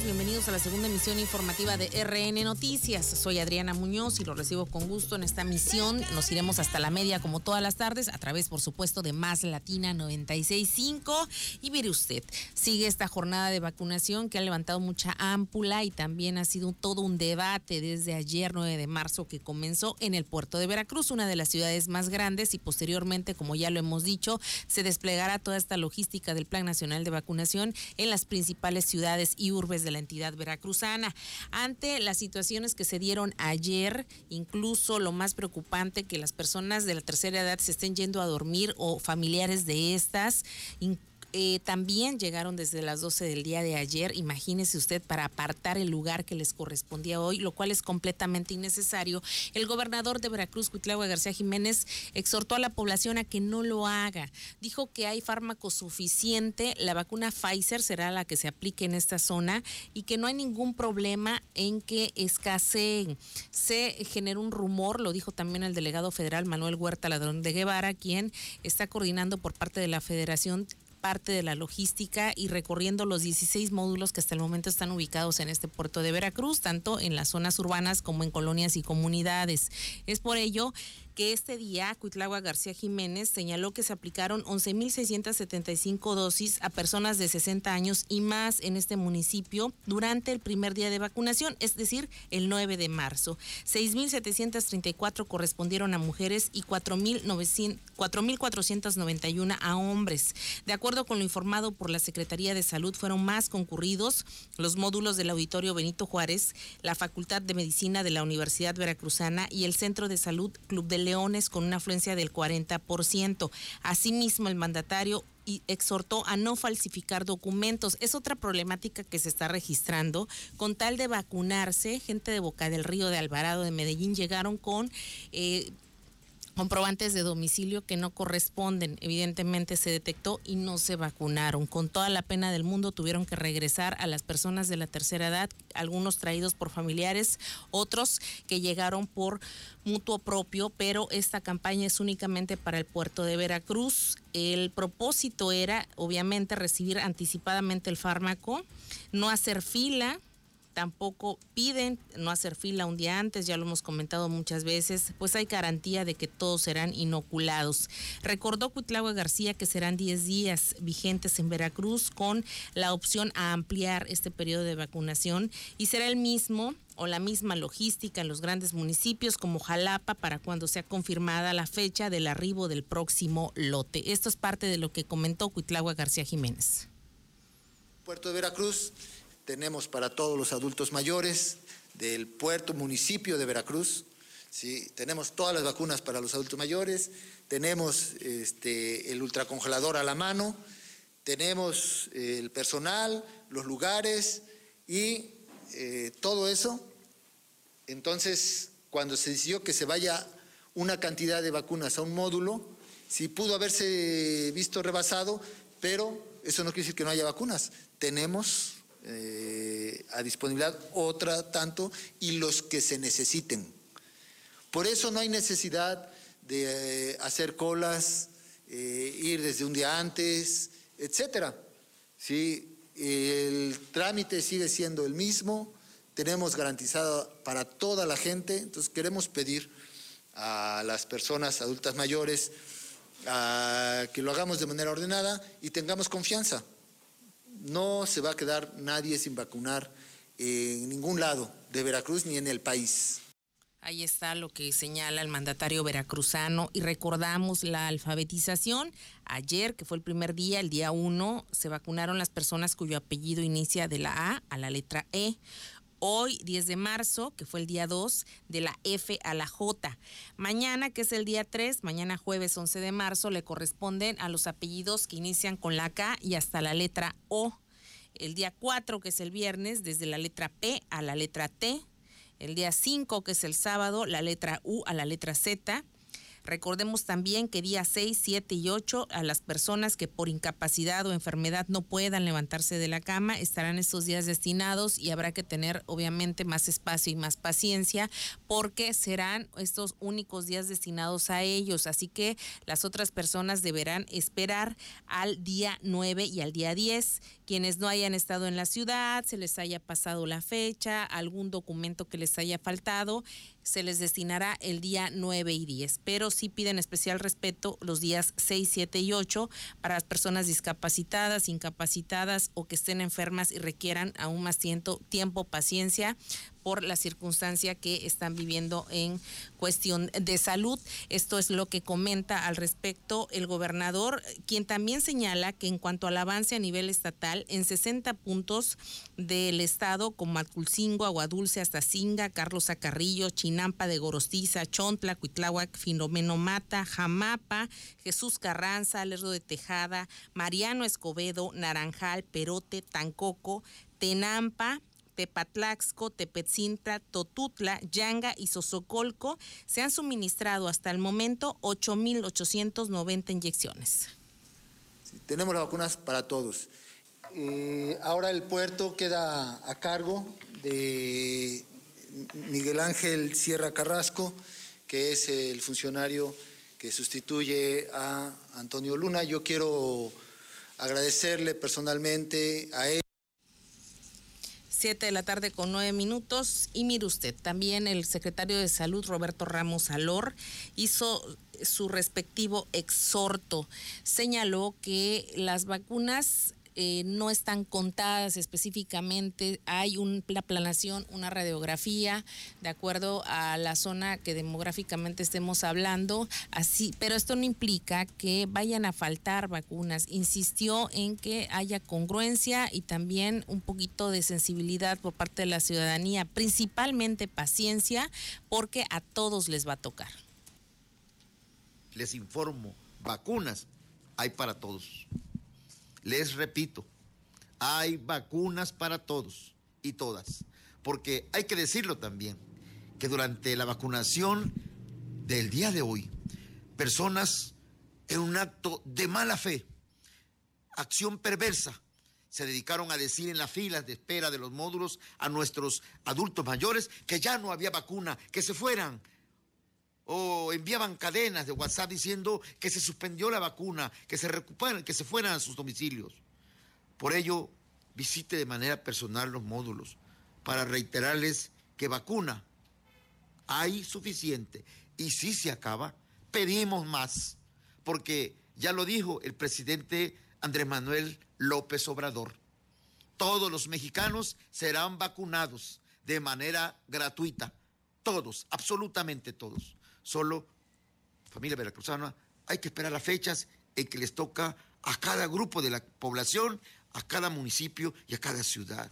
bienvenidos a la segunda emisión informativa de RN Noticias. Soy Adriana Muñoz y lo recibo con gusto en esta misión. Nos iremos hasta la media como todas las tardes, a través por supuesto de Más Latina 965. Y mire usted, sigue esta jornada de vacunación que ha levantado mucha ámpula y también ha sido todo un debate desde ayer 9 de marzo que comenzó en el puerto de Veracruz, una de las ciudades más grandes y posteriormente, como ya lo hemos dicho, se desplegará toda esta logística del Plan Nacional de Vacunación en las principales ciudades y urbes de la entidad veracruzana. Ante las situaciones que se dieron ayer, incluso lo más preocupante que las personas de la tercera edad se estén yendo a dormir o familiares de estas, eh, también llegaron desde las 12 del día de ayer, imagínese usted, para apartar el lugar que les correspondía hoy, lo cual es completamente innecesario. El gobernador de Veracruz, Cuitlagua García Jiménez, exhortó a la población a que no lo haga. Dijo que hay fármaco suficiente, la vacuna Pfizer será la que se aplique en esta zona y que no hay ningún problema en que escaseen. Se generó un rumor, lo dijo también el delegado federal Manuel Huerta Ladrón de Guevara, quien está coordinando por parte de la federación parte de la logística y recorriendo los 16 módulos que hasta el momento están ubicados en este puerto de Veracruz, tanto en las zonas urbanas como en colonias y comunidades. Es por ello que este día Cuitlagua García Jiménez señaló que se aplicaron 11.675 dosis a personas de 60 años y más en este municipio durante el primer día de vacunación, es decir, el 9 de marzo. 6.734 correspondieron a mujeres y 4.491 a hombres. De acuerdo con lo informado por la Secretaría de Salud, fueron más concurridos los módulos del Auditorio Benito Juárez, la Facultad de Medicina de la Universidad Veracruzana y el Centro de Salud Club del Leones con una afluencia del 40%. Asimismo, el mandatario exhortó a no falsificar documentos. Es otra problemática que se está registrando. Con tal de vacunarse, gente de Boca del Río, de Alvarado, de Medellín, llegaron con... Eh, comprobantes de domicilio que no corresponden. Evidentemente se detectó y no se vacunaron. Con toda la pena del mundo tuvieron que regresar a las personas de la tercera edad, algunos traídos por familiares, otros que llegaron por mutuo propio, pero esta campaña es únicamente para el puerto de Veracruz. El propósito era, obviamente, recibir anticipadamente el fármaco, no hacer fila, tampoco piden no hacer fila un día antes, ya lo hemos comentado muchas veces, pues hay garantía de que todos serán inoculados. Recordó Cuitlagua García que serán 10 días vigentes en Veracruz con la opción a ampliar este periodo de vacunación y será el mismo o la misma logística en los grandes municipios como Jalapa para cuando sea confirmada la fecha del arribo del próximo lote. Esto es parte de lo que comentó Cuitlagua García Jiménez. Puerto de Veracruz tenemos para todos los adultos mayores del puerto, municipio de Veracruz. ¿sí? Tenemos todas las vacunas para los adultos mayores, tenemos este, el ultracongelador a la mano, tenemos eh, el personal, los lugares y eh, todo eso. Entonces, cuando se decidió que se vaya una cantidad de vacunas a un módulo, sí pudo haberse visto rebasado, pero eso no quiere decir que no haya vacunas. Tenemos eh, a disponibilidad, otra tanto, y los que se necesiten. Por eso no hay necesidad de eh, hacer colas, eh, ir desde un día antes, etcétera. ¿Sí? El trámite sigue siendo el mismo, tenemos garantizado para toda la gente, entonces queremos pedir a las personas adultas mayores que lo hagamos de manera ordenada y tengamos confianza no se va a quedar nadie sin vacunar en ningún lado de Veracruz ni en el país. Ahí está lo que señala el mandatario veracruzano y recordamos la alfabetización. Ayer, que fue el primer día, el día 1, se vacunaron las personas cuyo apellido inicia de la A a la letra E hoy 10 de marzo, que fue el día 2, de la F a la J. Mañana, que es el día 3, mañana jueves 11 de marzo, le corresponden a los apellidos que inician con la K y hasta la letra O. El día 4, que es el viernes, desde la letra P a la letra T. El día 5, que es el sábado, la letra U a la letra Z. Recordemos también que día 6, 7 y 8 a las personas que por incapacidad o enfermedad no puedan levantarse de la cama estarán estos días destinados y habrá que tener obviamente más espacio y más paciencia porque serán estos únicos días destinados a ellos. Así que las otras personas deberán esperar al día 9 y al día 10. Quienes no hayan estado en la ciudad, se les haya pasado la fecha, algún documento que les haya faltado, se les destinará el día 9 y 10, pero sí piden especial respeto los días 6, 7 y 8 para las personas discapacitadas, incapacitadas o que estén enfermas y requieran aún más tiempo, tiempo paciencia por la circunstancia que están viviendo en cuestión de salud. Esto es lo que comenta al respecto el gobernador, quien también señala que en cuanto al avance a nivel estatal, en 60 puntos del estado, como Atulcingo, Aguadulce, Astacinga, Carlos Acarrillo, Chinampa de Gorostiza, Chontla, Cuitláhuac, Filomeno Mata, Jamapa, Jesús Carranza, Lerdo de Tejada, Mariano Escobedo, Naranjal, Perote, Tancoco, Tenampa, Tepatlaxco, Tepetzintra, Totutla, Yanga y Sosocolco se han suministrado hasta el momento 8.890 inyecciones. tenemos las vacunas para todos. Eh, ahora el puerto queda a cargo de Miguel Ángel Sierra Carrasco, que es el funcionario que sustituye a Antonio Luna. Yo quiero agradecerle personalmente a él. 7 de la tarde con nueve minutos. Y mire usted, también el secretario de Salud, Roberto Ramos Alor, hizo su respectivo exhorto. Señaló que las vacunas eh, no están contadas específicamente, hay una planación, una radiografía de acuerdo a la zona que demográficamente estemos hablando, así, pero esto no implica que vayan a faltar vacunas. Insistió en que haya congruencia y también un poquito de sensibilidad por parte de la ciudadanía, principalmente paciencia, porque a todos les va a tocar. Les informo, vacunas hay para todos. Les repito, hay vacunas para todos y todas, porque hay que decirlo también, que durante la vacunación del día de hoy, personas en un acto de mala fe, acción perversa, se dedicaron a decir en las filas de espera de los módulos a nuestros adultos mayores que ya no había vacuna, que se fueran, o enviaban cadenas de WhatsApp diciendo que se suspendió la vacuna, que se recuperen, que se fueran a sus domicilios. Por ello, visite de manera personal los módulos para reiterarles que vacuna hay suficiente y si se acaba, pedimos más, porque ya lo dijo el presidente Andrés Manuel López Obrador. Todos los mexicanos serán vacunados de manera gratuita. Todos, absolutamente todos. Solo, familia veracruzana, hay que esperar las fechas en que les toca a cada grupo de la población, a cada municipio y a cada ciudad.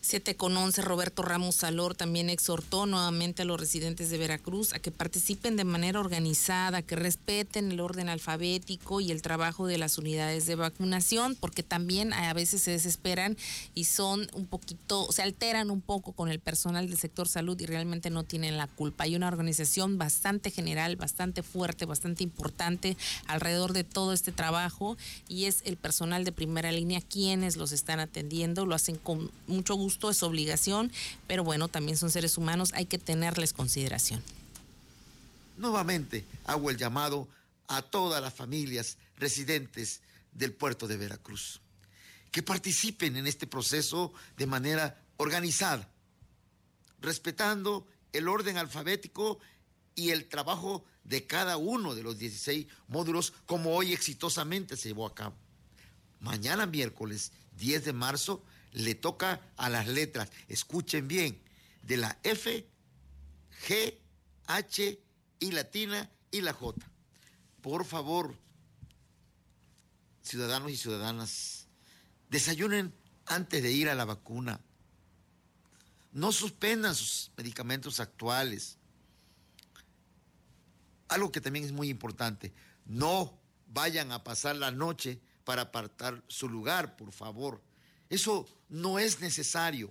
7 con 11, Roberto Ramos Salor también exhortó nuevamente a los residentes de Veracruz a que participen de manera organizada, que respeten el orden alfabético y el trabajo de las unidades de vacunación, porque también a veces se desesperan y son un poquito, se alteran un poco con el personal del sector salud y realmente no tienen la culpa. Hay una organización bastante general, bastante fuerte, bastante importante alrededor de todo este trabajo y es el personal de primera línea quienes los están atendiendo, lo hacen con mucho gusto, es obligación, pero bueno, también son seres humanos, hay que tenerles consideración. Nuevamente hago el llamado a todas las familias residentes del puerto de Veracruz, que participen en este proceso de manera organizada, respetando el orden alfabético y el trabajo de cada uno de los 16 módulos como hoy exitosamente se llevó a cabo. Mañana miércoles 10 de marzo le toca a las letras, escuchen bien, de la F, G, H y latina y la J. Por favor, ciudadanos y ciudadanas, desayunen antes de ir a la vacuna. No suspendan sus medicamentos actuales. Algo que también es muy importante, no vayan a pasar la noche para apartar su lugar, por favor. Eso no es necesario.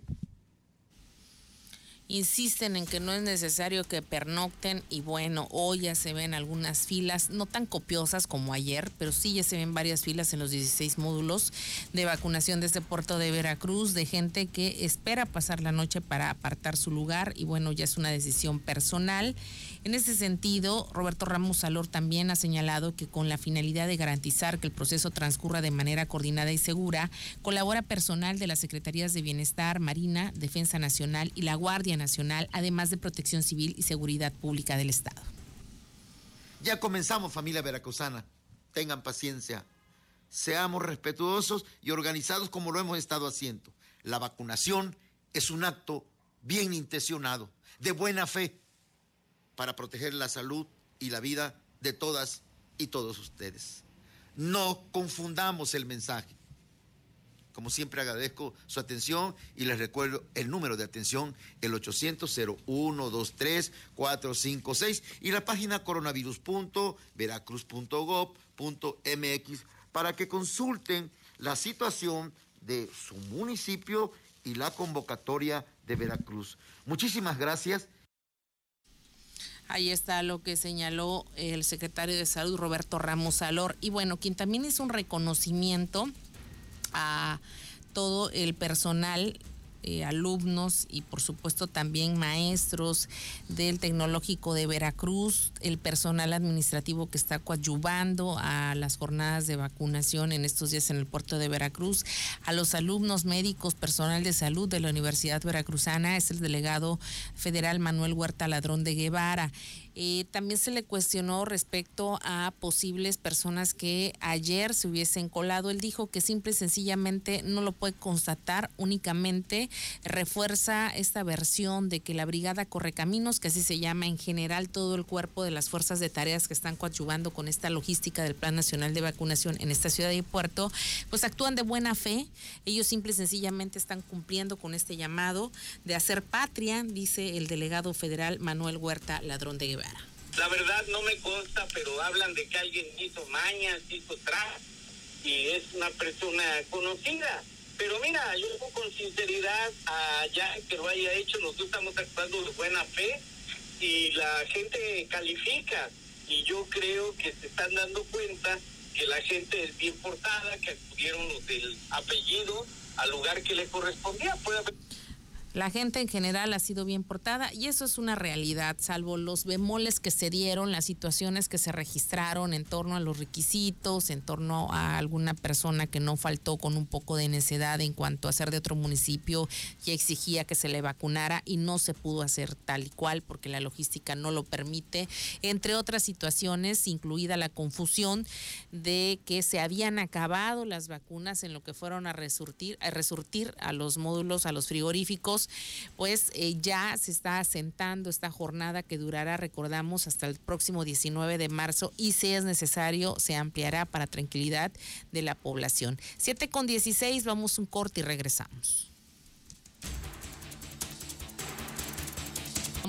Insisten en que no es necesario que pernocten y bueno, hoy ya se ven algunas filas, no tan copiosas como ayer, pero sí ya se ven varias filas en los 16 módulos de vacunación desde Puerto de Veracruz de gente que espera pasar la noche para apartar su lugar y bueno, ya es una decisión personal. En ese sentido, Roberto Ramos Salor también ha señalado que con la finalidad de garantizar que el proceso transcurra de manera coordinada y segura, colabora personal de las Secretarías de Bienestar, Marina, Defensa Nacional y la Guardia Nacional, además de Protección Civil y Seguridad Pública del Estado. Ya comenzamos, familia veracruzana. Tengan paciencia. Seamos respetuosos y organizados como lo hemos estado haciendo. La vacunación es un acto bien intencionado, de buena fe para proteger la salud y la vida de todas y todos ustedes. No confundamos el mensaje. Como siempre agradezco su atención y les recuerdo el número de atención, el 800-0123-456 y la página coronavirus.veracruz.gov.mx para que consulten la situación de su municipio y la convocatoria de Veracruz. Muchísimas gracias Ahí está lo que señaló el secretario de Salud, Roberto Ramos Salor. Y bueno, quien también hizo un reconocimiento a todo el personal eh, alumnos y por supuesto también maestros del Tecnológico de Veracruz, el personal administrativo que está coadyuvando a las jornadas de vacunación en estos días en el puerto de Veracruz, a los alumnos médicos, personal de salud de la Universidad Veracruzana, es el delegado federal Manuel Huerta Ladrón de Guevara. Eh, también se le cuestionó respecto a posibles personas que ayer se hubiesen colado. Él dijo que simple y sencillamente no lo puede constatar, únicamente refuerza esta versión de que la Brigada Correcaminos, que así se llama en general todo el cuerpo de las fuerzas de tareas que están coadyuvando con esta logística del Plan Nacional de Vacunación en esta ciudad y puerto, pues actúan de buena fe. Ellos simple y sencillamente están cumpliendo con este llamado de hacer patria, dice el delegado federal Manuel Huerta Ladrón de Guevara. La verdad no me consta, pero hablan de que alguien hizo mañas, hizo tras y es una persona conocida. Pero mira, yo con sinceridad allá que lo haya hecho, nosotros estamos actuando de buena fe y la gente califica. Y yo creo que se están dando cuenta que la gente es bien portada, que acudieron los del apellido al lugar que le correspondía. La gente en general ha sido bien portada y eso es una realidad, salvo los bemoles que se dieron, las situaciones que se registraron en torno a los requisitos, en torno a alguna persona que no faltó con un poco de necedad en cuanto a ser de otro municipio y exigía que se le vacunara y no se pudo hacer tal y cual porque la logística no lo permite, entre otras situaciones, incluida la confusión de que se habían acabado las vacunas en lo que fueron a resurtir, a resurtir a los módulos, a los frigoríficos pues eh, ya se está asentando esta jornada que durará, recordamos, hasta el próximo 19 de marzo y si es necesario se ampliará para tranquilidad de la población. 7 con 16, vamos un corte y regresamos.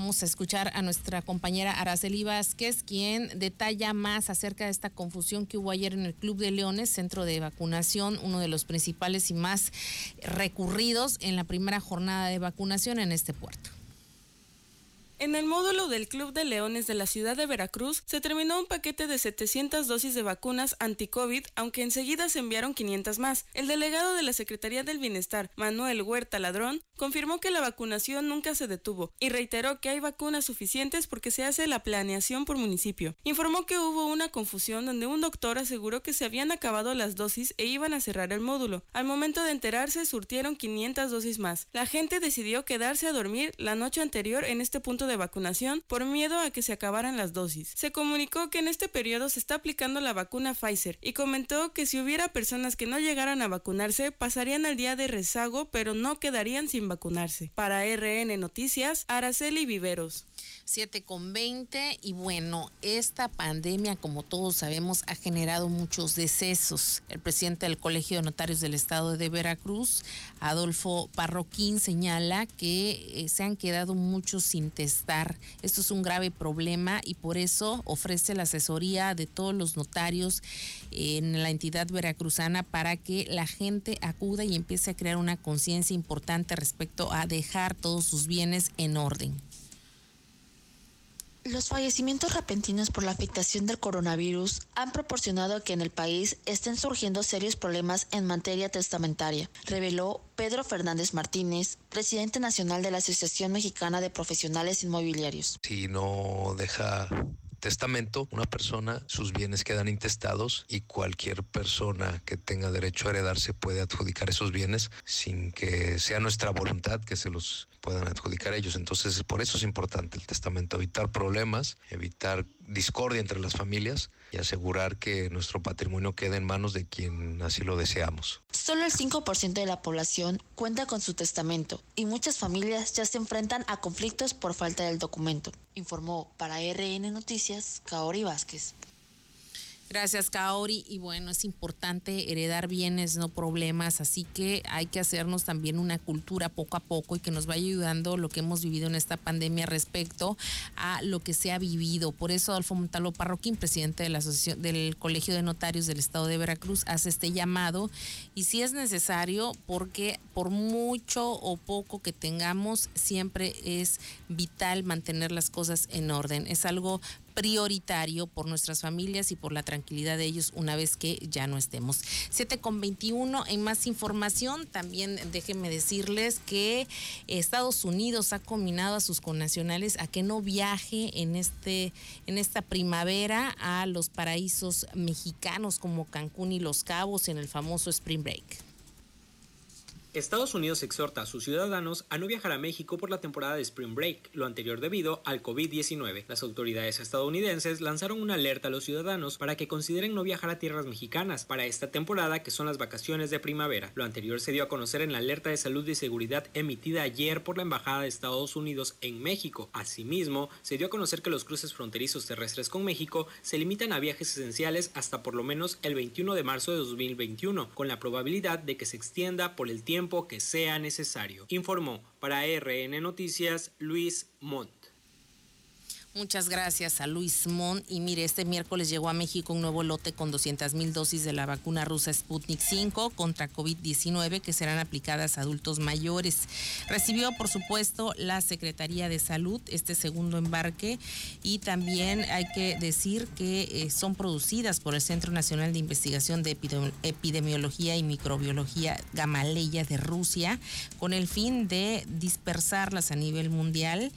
Vamos a escuchar a nuestra compañera Araceli Vázquez, quien detalla más acerca de esta confusión que hubo ayer en el Club de Leones, centro de vacunación, uno de los principales y más recurridos en la primera jornada de vacunación en este puerto. En el módulo del Club de Leones de la ciudad de Veracruz se terminó un paquete de 700 dosis de vacunas anti-COVID, aunque enseguida se enviaron 500 más. El delegado de la Secretaría del Bienestar, Manuel Huerta Ladrón, confirmó que la vacunación nunca se detuvo y reiteró que hay vacunas suficientes porque se hace la planeación por municipio. Informó que hubo una confusión donde un doctor aseguró que se habían acabado las dosis e iban a cerrar el módulo. Al momento de enterarse, surtieron 500 dosis más. La gente decidió quedarse a dormir la noche anterior en este punto de vacunación por miedo a que se acabaran las dosis. Se comunicó que en este periodo se está aplicando la vacuna Pfizer y comentó que si hubiera personas que no llegaran a vacunarse pasarían al día de rezago pero no quedarían sin vacunarse. Para RN Noticias, Araceli Viveros. 7 con 20 y bueno, esta pandemia, como todos sabemos, ha generado muchos decesos. El presidente del Colegio de Notarios del Estado de Veracruz, Adolfo Parroquín, señala que eh, se han quedado muchos sin testar. Esto es un grave problema y por eso ofrece la asesoría de todos los notarios en la entidad veracruzana para que la gente acuda y empiece a crear una conciencia importante respecto a dejar todos sus bienes en orden. Los fallecimientos repentinos por la afectación del coronavirus han proporcionado que en el país estén surgiendo serios problemas en materia testamentaria, reveló Pedro Fernández Martínez, presidente nacional de la Asociación Mexicana de Profesionales Inmobiliarios. Si no deja testamento, una persona, sus bienes quedan intestados y cualquier persona que tenga derecho a heredarse puede adjudicar esos bienes sin que sea nuestra voluntad que se los puedan adjudicar ellos. Entonces, por eso es importante el testamento, evitar problemas, evitar discordia entre las familias y asegurar que nuestro patrimonio quede en manos de quien así lo deseamos. Solo el 5% de la población cuenta con su testamento y muchas familias ya se enfrentan a conflictos por falta del documento, informó para RN Noticias Kaori Vázquez. Gracias, Kaori. Y bueno, es importante heredar bienes, no problemas, así que hay que hacernos también una cultura poco a poco y que nos vaya ayudando lo que hemos vivido en esta pandemia respecto a lo que se ha vivido. Por eso, Adolfo Montalvo Parroquín, presidente de la Asociación del Colegio de Notarios del Estado de Veracruz, hace este llamado y si es necesario, porque por mucho o poco que tengamos, siempre es vital mantener las cosas en orden. Es algo prioritario por nuestras familias y por la tranquilidad de ellos una vez que ya no estemos. 7 con 21 en más información, también déjenme decirles que Estados Unidos ha combinado a sus connacionales a que no viaje en este en esta primavera a los paraísos mexicanos como Cancún y Los Cabos en el famoso Spring Break. Estados Unidos exhorta a sus ciudadanos a no viajar a México por la temporada de Spring Break, lo anterior debido al COVID-19. Las autoridades estadounidenses lanzaron una alerta a los ciudadanos para que consideren no viajar a tierras mexicanas para esta temporada que son las vacaciones de primavera. Lo anterior se dio a conocer en la alerta de salud y seguridad emitida ayer por la Embajada de Estados Unidos en México. Asimismo, se dio a conocer que los cruces fronterizos terrestres con México se limitan a viajes esenciales hasta por lo menos el 21 de marzo de 2021, con la probabilidad de que se extienda por el tiempo que sea necesario, informó para RN Noticias Luis Montt. Muchas gracias a Luis Mon. Y mire, este miércoles llegó a México un nuevo lote con 200 mil dosis de la vacuna rusa Sputnik 5 contra COVID-19 que serán aplicadas a adultos mayores. Recibió, por supuesto, la Secretaría de Salud este segundo embarque y también hay que decir que eh, son producidas por el Centro Nacional de Investigación de Epidemiología y Microbiología Gamaleya de Rusia con el fin de dispersarlas a nivel mundial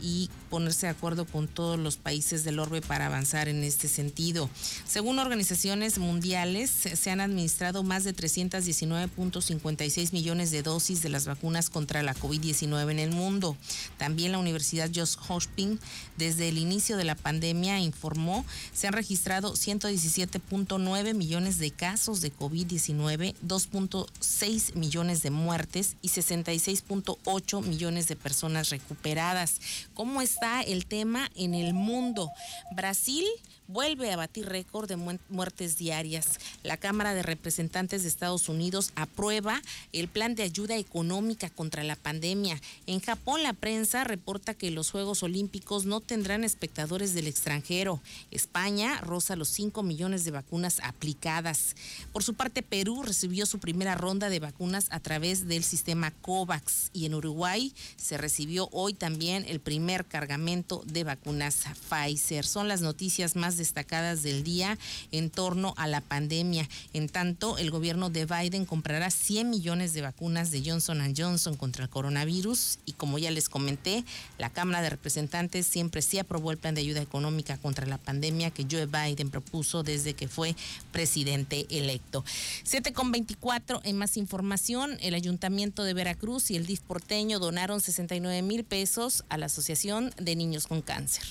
y ponerse de acuerdo con todos los países del orbe para avanzar en este sentido. Según organizaciones mundiales, se han administrado más de 319.56 millones de dosis de las vacunas contra la COVID-19 en el mundo. También la Universidad Johns Hopkins, desde el inicio de la pandemia, informó se han registrado 117.9 millones de casos de COVID-19, 2.6 millones de muertes y 66.8 millones de personas recuperadas cómo está el tema en el mundo. Brasil vuelve a batir récord de muertes diarias. La Cámara de Representantes de Estados Unidos aprueba el plan de ayuda económica contra la pandemia. En Japón la prensa reporta que los Juegos Olímpicos no tendrán espectadores del extranjero. España roza los 5 millones de vacunas aplicadas. Por su parte, Perú recibió su primera ronda de vacunas a través del sistema COVAX y en Uruguay se recibió hoy también el primer cargamento de vacunas Pfizer. Son las noticias más destacadas del día en torno a la pandemia. En tanto, el gobierno de Biden comprará 100 millones de vacunas de Johnson Johnson contra el coronavirus y como ya les comenté, la Cámara de Representantes siempre sí aprobó el plan de ayuda económica contra la pandemia que Joe Biden propuso desde que fue presidente electo. 7 con 24 en más información, el Ayuntamiento de Veracruz y el DIF porteño donaron 69 mil pesos a la Asociación de Niños con Cáncer.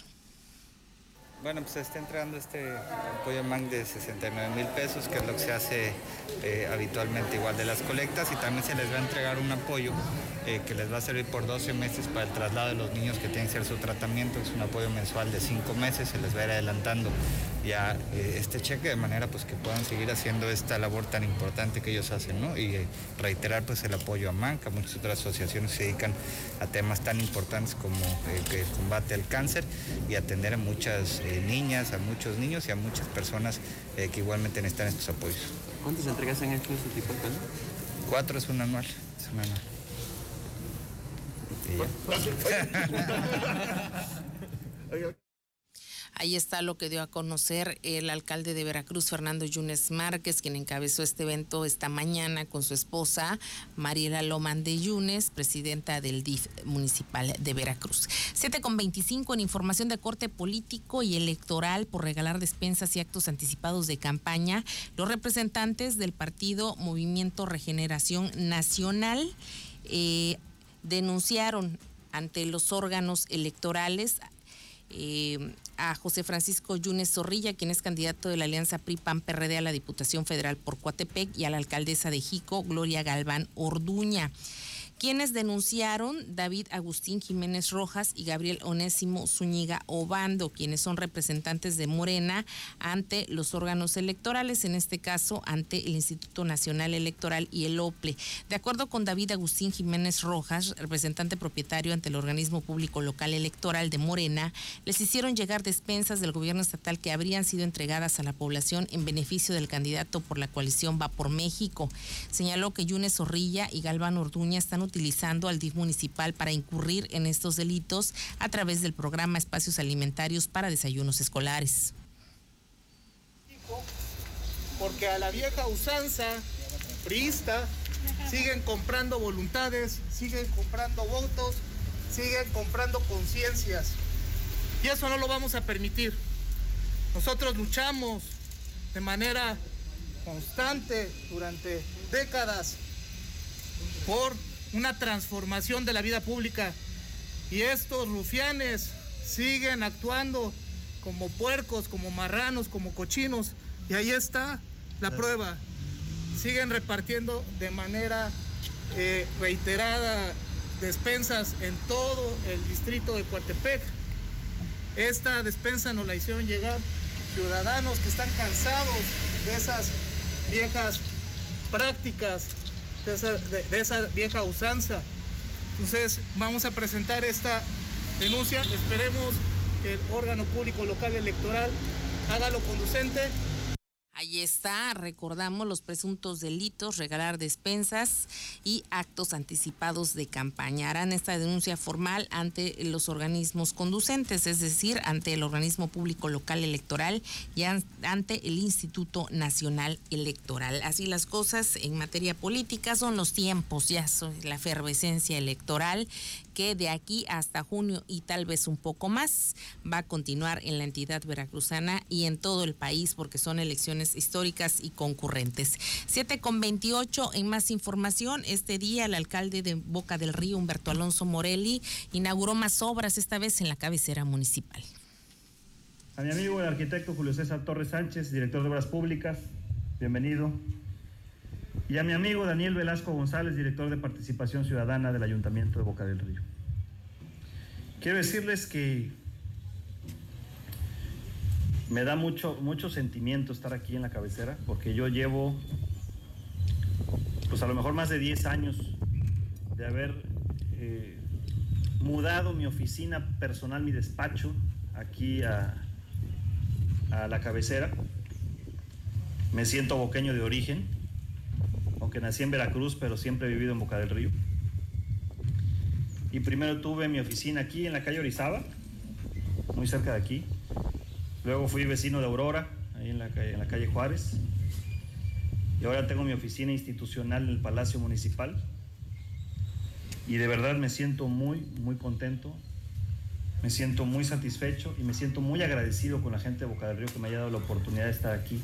Bueno, pues se está entregando este apoyo MAN de 69 mil pesos, que es lo que se hace eh, habitualmente igual de las colectas, y también se les va a entregar un apoyo eh, que les va a servir por 12 meses para el traslado de los niños que tienen que hacer su tratamiento. Es un apoyo mensual de 5 meses, se les va a ir adelantando ya eh, este cheque de manera pues que puedan seguir haciendo esta labor tan importante que ellos hacen, ¿no? Y reiterar pues el apoyo a MANCA, muchas otras asociaciones se dedican a temas tan importantes como el combate al cáncer y atender a muchas eh, niñas, a muchos niños y a muchas personas eh, que igualmente necesitan estos apoyos. ¿Cuántas entregas han hecho este tipo de cosas? Cuatro es un anual. Es un anual. Ahí está lo que dio a conocer el alcalde de Veracruz, Fernando Yunes Márquez, quien encabezó este evento esta mañana con su esposa, Mariela Loman de Yunes, presidenta del DIF municipal de Veracruz. 7 con 25 en información de corte político y electoral por regalar despensas y actos anticipados de campaña. Los representantes del partido Movimiento Regeneración Nacional eh, denunciaron ante los órganos electorales eh, a José Francisco Yunes Zorrilla, quien es candidato de la Alianza PRI-PAN-PRD a la Diputación Federal por Coatepec, y a la alcaldesa de Jico, Gloria Galván Orduña quienes denunciaron David Agustín Jiménez Rojas y Gabriel Onésimo Zúñiga Obando, quienes son representantes de Morena ante los órganos electorales, en este caso ante el Instituto Nacional Electoral y el OPLE. De acuerdo con David Agustín Jiménez Rojas, representante propietario ante el organismo público local electoral de Morena, les hicieron llegar despensas del gobierno estatal que habrían sido entregadas a la población en beneficio del candidato por la coalición Va por México. Señaló que Yunes Zorrilla y Galván Orduña están utilizando al DIF municipal para incurrir en estos delitos a través del programa Espacios Alimentarios para Desayunos Escolares. Porque a la vieja usanza priista siguen comprando voluntades, siguen comprando votos, siguen comprando conciencias. Y eso no lo vamos a permitir. Nosotros luchamos de manera constante durante décadas por una transformación de la vida pública. Y estos rufianes siguen actuando como puercos, como marranos, como cochinos. Y ahí está la prueba. Siguen repartiendo de manera eh, reiterada despensas en todo el distrito de Coatepec. Esta despensa nos la hicieron llegar ciudadanos que están cansados de esas viejas prácticas de esa, vieja usanza. Entonces vamos a presentar esta denuncia, esperemos que el órgano público local electoral haga lo conducente Ahí está, recordamos los presuntos delitos, regalar despensas y actos anticipados de campaña. Harán esta denuncia formal ante los organismos conducentes, es decir, ante el organismo público local electoral y ante el Instituto Nacional Electoral. Así las cosas en materia política son los tiempos, ya son la efervescencia electoral que de aquí hasta junio y tal vez un poco más va a continuar en la entidad veracruzana y en todo el país porque son elecciones históricas y concurrentes. 7 con 28 en más información. Este día el alcalde de Boca del Río, Humberto Alonso Morelli, inauguró más obras, esta vez en la cabecera municipal. A mi amigo el arquitecto Julio César Torres Sánchez, director de Obras Públicas, bienvenido y a mi amigo Daniel Velasco González, director de Participación Ciudadana del Ayuntamiento de Boca del Río. Quiero decirles que me da mucho, mucho sentimiento estar aquí en la cabecera, porque yo llevo, pues a lo mejor más de 10 años de haber eh, mudado mi oficina personal, mi despacho, aquí a, a la cabecera. Me siento boqueño de origen aunque nací en Veracruz, pero siempre he vivido en Boca del Río. Y primero tuve mi oficina aquí en la calle Orizaba, muy cerca de aquí. Luego fui vecino de Aurora, ahí en la, calle Juárez. Y ahora tengo mi oficina institucional en el Palacio Municipal. Y de verdad me siento muy, muy contento, me siento muy satisfecho y me siento muy agradecido con la gente de Boca del Río que me haya dado la oportunidad de estar aquí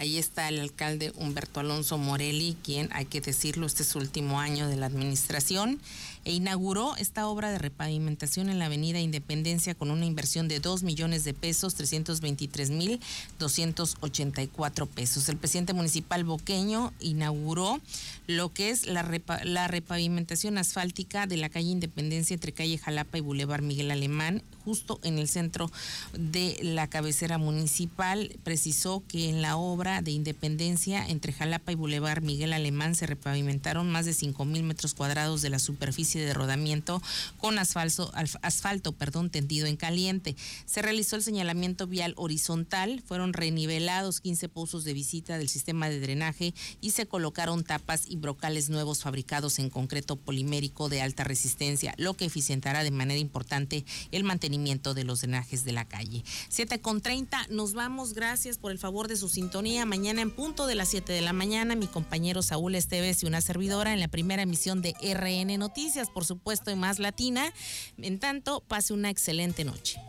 Ahí está el alcalde Humberto Alonso Morelli, quien, hay que decirlo, este es su último año de la administración e inauguró esta obra de repavimentación en la Avenida Independencia con una inversión de 2 millones de pesos, 323 mil 284 pesos. El presidente municipal boqueño inauguró lo que es la, la repavimentación asfáltica de la calle Independencia entre calle Jalapa y Boulevard Miguel Alemán, justo en el centro de la cabecera municipal. Precisó que en la obra de Independencia entre Jalapa y Boulevard Miguel Alemán se repavimentaron más de 5 mil metros cuadrados de la superficie de rodamiento con asfalto, asfalto perdón, tendido en caliente. Se realizó el señalamiento vial horizontal, fueron renivelados 15 pozos de visita del sistema de drenaje y se colocaron tapas y brocales nuevos fabricados en concreto polimérico de alta resistencia, lo que eficientará de manera importante el mantenimiento de los drenajes de la calle. 7 con 30, nos vamos, gracias por el favor de su sintonía. Mañana en punto de las 7 de la mañana, mi compañero Saúl Esteves y una servidora en la primera emisión de RN Noticias por supuesto, y más latina. En tanto, pase una excelente noche.